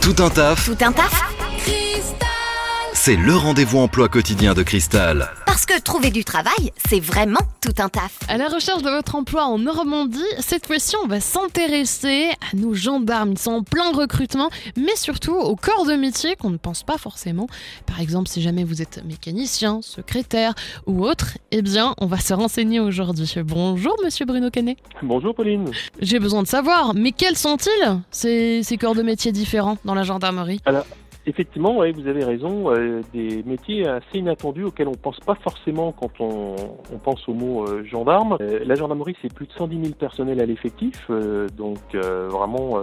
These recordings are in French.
Tout un taf, Tout un taf c'est le rendez-vous emploi quotidien de Cristal. Parce que trouver du travail, c'est vraiment tout un taf. À la recherche de votre emploi en Normandie, cette fois-ci, on va s'intéresser à nos gendarmes. Ils sont en plein recrutement, mais surtout au corps de métier qu'on ne pense pas forcément. Par exemple, si jamais vous êtes mécanicien, secrétaire ou autre, eh bien, on va se renseigner aujourd'hui. Bonjour, monsieur Bruno Canet. Bonjour Pauline. J'ai besoin de savoir, mais quels sont-ils, ces, ces corps de métier différents dans la gendarmerie? Effectivement, vous avez raison, euh, des métiers assez inattendus auxquels on pense pas forcément quand on, pense au mot euh, gendarme. Euh, la gendarmerie, c'est plus de 110 000 personnels à l'effectif, donc vraiment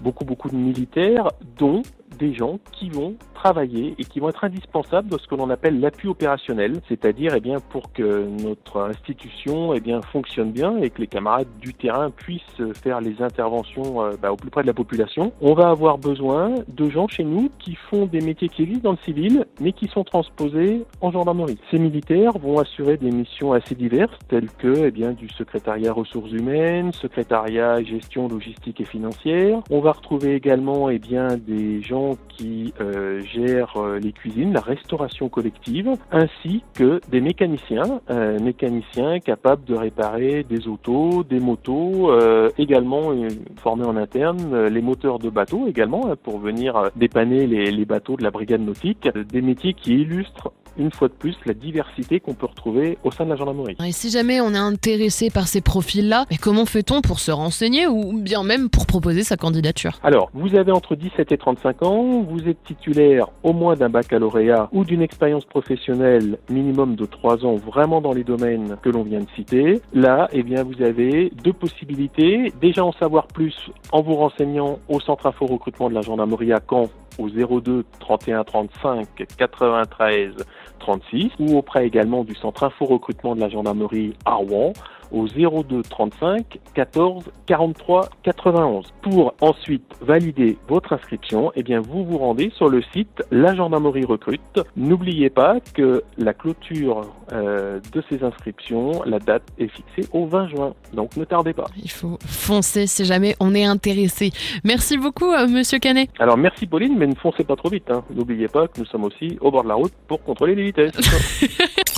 beaucoup beaucoup de militaires, dont des gens qui vont et qui vont être indispensables dans ce que l'on appelle l'appui opérationnel, c'est-à-dire eh bien pour que notre institution eh bien fonctionne bien et que les camarades du terrain puissent faire les interventions euh, bah, au plus près de la population. On va avoir besoin de gens chez nous qui font des métiers qui existent dans le civil mais qui sont transposés en gendarmerie. Ces militaires vont assurer des missions assez diverses telles que eh bien du secrétariat ressources humaines, secrétariat gestion logistique et financière. On va retrouver également eh bien des gens qui euh, euh, les cuisines, la restauration collective, ainsi que des mécaniciens, euh, mécaniciens capables de réparer des autos, des motos, euh, également formés en interne, les moteurs de bateaux également, pour venir dépanner les, bateaux de la brigade nautique, des métiers qui illustrent une fois de plus la diversité qu'on peut retrouver au sein de la gendarmerie. Et si jamais on est intéressé par ces profils-là, mais comment fait-on pour se renseigner ou bien même pour proposer sa candidature? Alors, vous avez entre 17 et 35 ans, vous êtes titulaire au moins d'un baccalauréat ou d'une expérience professionnelle minimum de 3 ans vraiment dans les domaines que l'on vient de citer. Là, eh bien, vous avez deux possibilités. Déjà en savoir plus en vous renseignant au centre info recrutement de la gendarmerie à Caen au 02 31 35 93 36 ou auprès également du centre info recrutement de la gendarmerie à Rouen au 02 35 14 43 91. Pour ensuite valider votre inscription, eh bien vous vous rendez sur le site La Gendarmerie Recrute. N'oubliez pas que la clôture euh, de ces inscriptions, la date est fixée au 20 juin. Donc ne tardez pas. Il faut foncer si jamais on est intéressé. Merci beaucoup, euh, monsieur Canet. Alors merci Pauline, mais ne foncez pas trop vite. hein. N'oubliez pas que nous sommes aussi au bord de la route pour contrôler les vitesses.